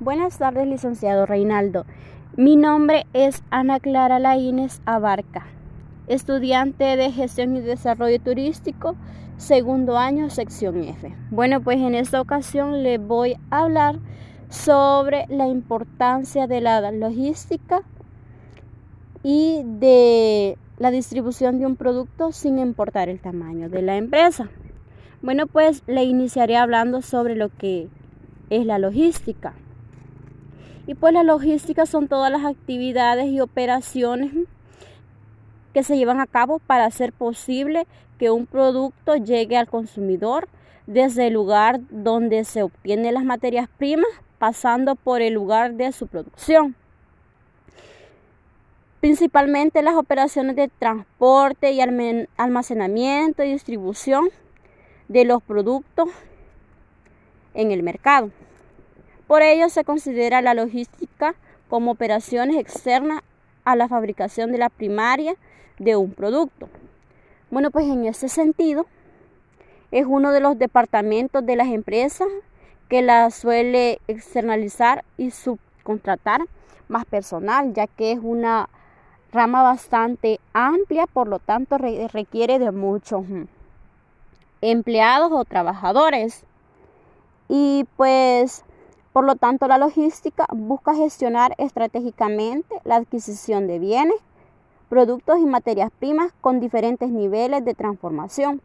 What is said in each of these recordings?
Buenas tardes, licenciado Reinaldo. Mi nombre es Ana Clara Laínez Abarca, estudiante de Gestión y Desarrollo Turístico, segundo año, sección F. Bueno, pues en esta ocasión le voy a hablar sobre la importancia de la logística y de la distribución de un producto sin importar el tamaño de la empresa. Bueno, pues le iniciaré hablando sobre lo que es la logística. Y pues la logística son todas las actividades y operaciones que se llevan a cabo para hacer posible que un producto llegue al consumidor desde el lugar donde se obtienen las materias primas, pasando por el lugar de su producción. Principalmente las operaciones de transporte y almacenamiento y distribución de los productos en el mercado. Por ello se considera la logística como operaciones externas a la fabricación de la primaria de un producto. Bueno, pues en ese sentido es uno de los departamentos de las empresas que la suele externalizar y subcontratar más personal, ya que es una rama bastante amplia, por lo tanto requiere de muchos empleados o trabajadores. Y pues por lo tanto, la logística busca gestionar estratégicamente la adquisición de bienes, productos y materias primas con diferentes niveles de transformación.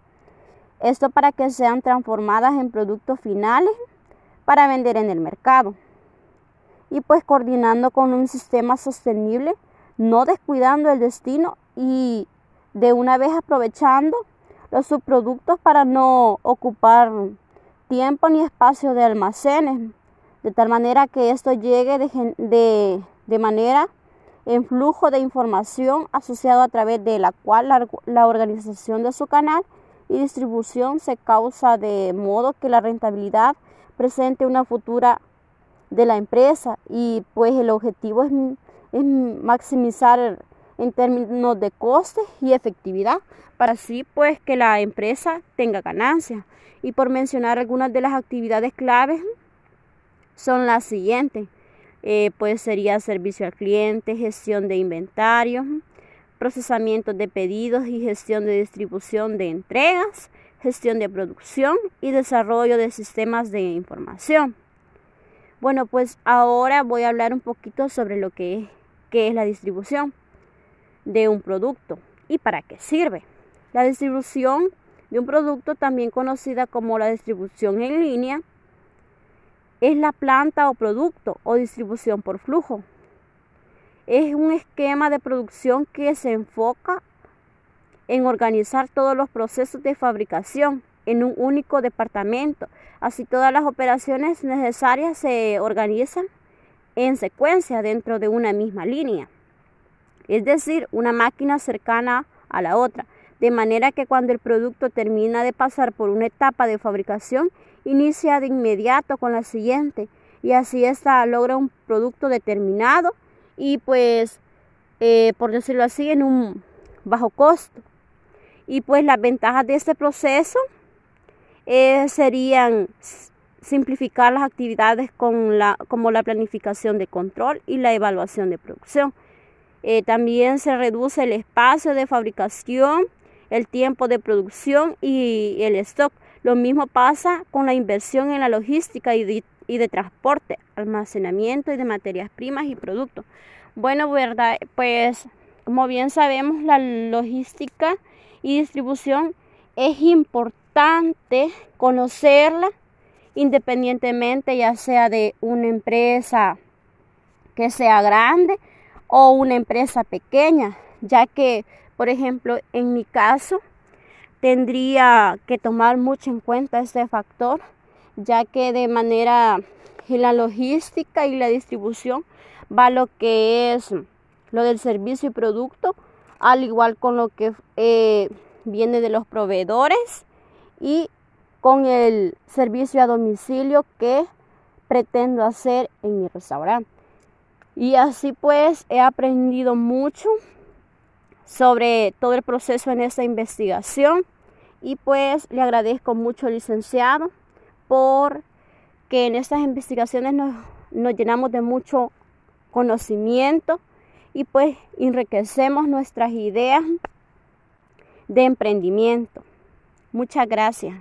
Esto para que sean transformadas en productos finales para vender en el mercado. Y pues coordinando con un sistema sostenible, no descuidando el destino y de una vez aprovechando los subproductos para no ocupar tiempo ni espacio de almacenes de tal manera que esto llegue de, de, manera en flujo de información asociado a través de la cual la, organización de su canal y distribución se causa de modo que la rentabilidad presente una futura de la empresa. Y pues el objetivo es, maximizar en términos de coste y efectividad para así pues que la empresa tenga ganancias. Y por mencionar algunas de las actividades claves son las siguientes. Eh, pues sería servicio al cliente, gestión de inventario, procesamiento de pedidos y gestión de distribución de entregas, gestión de producción y desarrollo de sistemas de información. Bueno, pues ahora voy a hablar un poquito sobre lo que es, es la distribución de un producto y para qué sirve. La distribución de un producto, también conocida como la distribución en línea, es la planta o producto o distribución por flujo. Es un esquema de producción que se enfoca en organizar todos los procesos de fabricación en un único departamento. Así todas las operaciones necesarias se organizan en secuencia dentro de una misma línea. Es decir, una máquina cercana a la otra. De manera que cuando el producto termina de pasar por una etapa de fabricación, inicia de inmediato con la siguiente y así esta logra un producto determinado y pues eh, por decirlo así en un bajo costo y pues las ventajas de este proceso eh, serían simplificar las actividades con la, como la planificación de control y la evaluación de producción. Eh, también se reduce el espacio de fabricación, el tiempo de producción y el stock, lo mismo pasa con la inversión en la logística y de, transporte, almacenamiento y de materias primas y productos. Bueno, verdad, pues como bien sabemos, la logística y distribución es importante conocerla independientemente ya sea de una empresa que sea grande o una empresa pequeña, ya que, por ejemplo, en mi caso, tendría que tomar mucho en cuenta este factor, ya que de manera en la logística y la distribución va lo que es lo del servicio y producto, al igual con lo que eh, viene de los proveedores y con el servicio a domicilio que pretendo hacer en mi restaurante. Y así pues he aprendido mucho sobre todo el proceso en esta investigación y pues le agradezco mucho, licenciado, por que en estas investigaciones nos, nos llenamos de mucho conocimiento y pues enriquecemos nuestras ideas de emprendimiento. Muchas gracias.